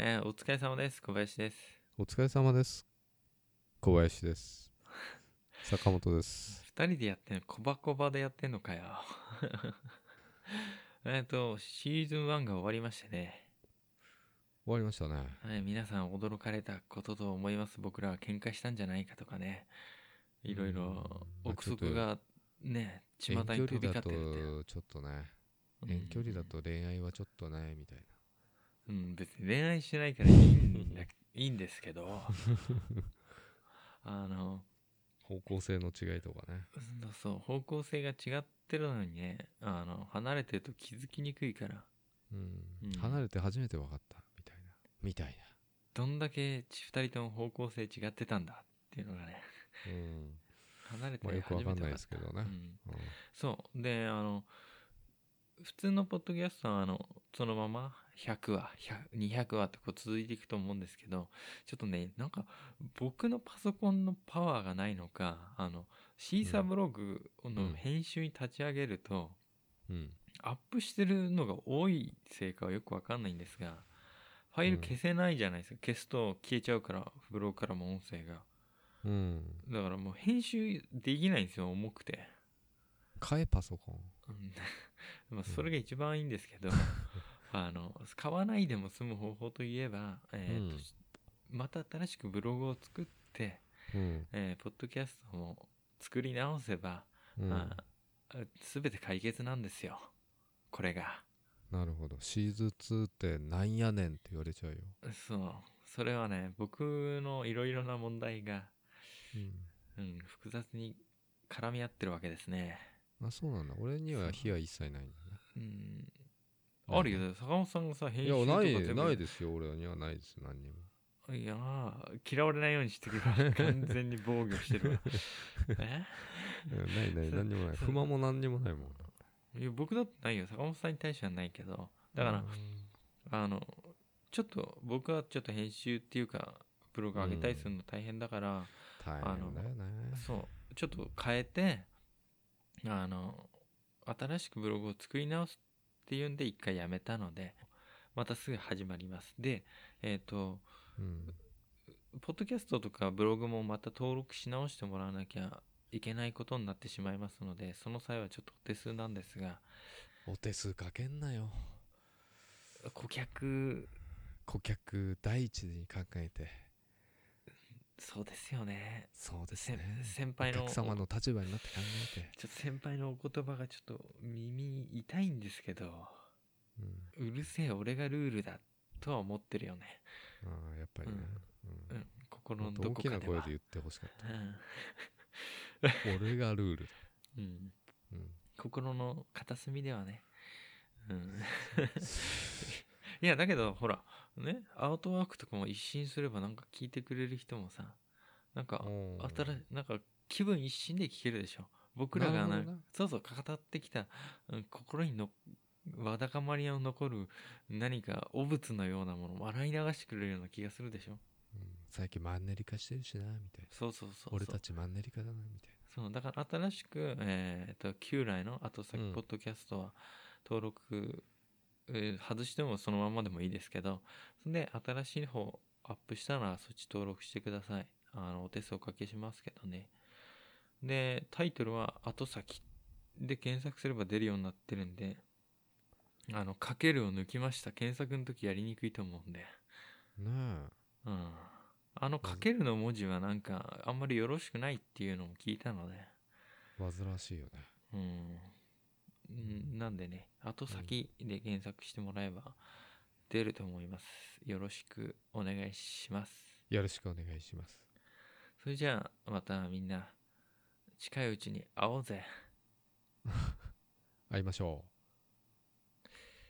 えーお疲れ様です。小林です。お疲れ様です。小林です。坂本です。二人でやってんの、コバコバでやってんのかよ。えっと、シーズン1が終わりましてね。終わりましたね。はい、皆さん驚かれたことと思います。僕らは喧嘩したんじゃないかとかね。いろいろうん憶測がね、巷に遠距飛び交ってるちょっとね、うん遠距離だと恋愛はちょっとね、みたいな。うん、別に恋愛してないからいいんだ いいんですけど、あの、方向性の違いとかね。そうそう、方向性が違ってるのにね、あの、離れてると気づきにくいから、うん。うん離れて初めて分かった、みたいな。みたいどんだけ二人とも方向性違ってたんだっていうのがね、な。うん。離れてまあよくわかんない初めて分かったですけどね。うん、うんそう。で、あの、普通のポッドキャストは、あの、そのまま100話、100 200話ってこう続いていくと思うんですけど、ちょっとね、なんか、僕のパソコンのパワーがないのか、あの、シーサーブログの編集に立ち上げると、うん。アップしてるのが多いせいかはよくわかんないんですが、ファイル消せないじゃないですか。消すと消えちゃうから、ブログからも音声が。うん。だからもう編集できないんですよ、重くて。買えパソコン。うん まあそれが一番いいんですけど、あの、買わないでも済む方法といえば、えーとうんまた新しくブログを作って、うん。えーポッドキャストも作り直せば、うん。あすべて解決なんですよ。これが。なるほど。シーズン2ってなんやねんって言われちゃうよ。そう。それはね、僕のいろいろな問題が、うん。うん、複雑に絡み合ってるわけですね。あ、そうなんだ。俺には火は一切ないんだね。うん。あるよ、坂本さんがさ、編いや、集とかない、全部ないですよ。俺にはないです。何にも。いやー嫌われないようにしてくれ 完全に防御してるわ え？いやないない、何にもない。不満も何にもないもん。いや僕だってないよ坂本さんに対してはないけどだから、あのちょっと僕はちょっと編集っていうかブログ上げたりするの大変だから、大変だよね。そうちょっと変えてあの新しくブログを作り直すっていうんで一回やめたのでまたすぐ始まりますでえっ、とうん。ポッドキャストとかブログもまた登録し直してもらわなきゃいけないことになってしまいますので、その際はちょっとお手数なんですが、お手数かけんなよ。顧客、顧客第一に考えて。そうですよね。そうですせね。先輩の、お客様の立場になって考えて。ちょっと先輩のお言葉がちょっと耳痛いんですけど、うん。うるせえ俺がルールだとは思ってるよね。ああ、やっぱりね。ううんん、心のどこかでは。な声で言ってほしかった。うん 俺がルールだ。うん、うん。心の片隅ではね。うん いや、だけど、ほら、ね、アートワークとかも一新すればなんか聞いてくれる人もさ、なんか、新しなんか気分一新で聞けるでしょ。僕らがなそうそう、語ってきた、うん心にの、わだかまりの残る何か汚物のようなものを笑い流してくれるような気がするでしょ。うん最近マンネリ化してるしな、みたいな。そうそうそう。俺たちマンネリ化だな、みたいそう、だから新しく、えっ、と、旧来の後先うんポッドキャストは登録、えー外してもそのままでもいいですけど、そんで、新しい方アップしたらそっち登録してください。あの、お手数おかけしますけどね。で、タイトルは後先で検索すれば出るようになってるんで、あの、かけるを抜きました。検索の時やりにくいと思うんで。な。ねうん。あの、かけるの文字はなんか、あんまりよろしくないっていうのも聞いたので、え。煩わしいよね。うんうん。なんでね、後先で検索してもらえば出ると思います。よろしくお願いします。よろしくお願いします。それじゃあ、またみんな、近いうちに会おうぜ。会いましょう。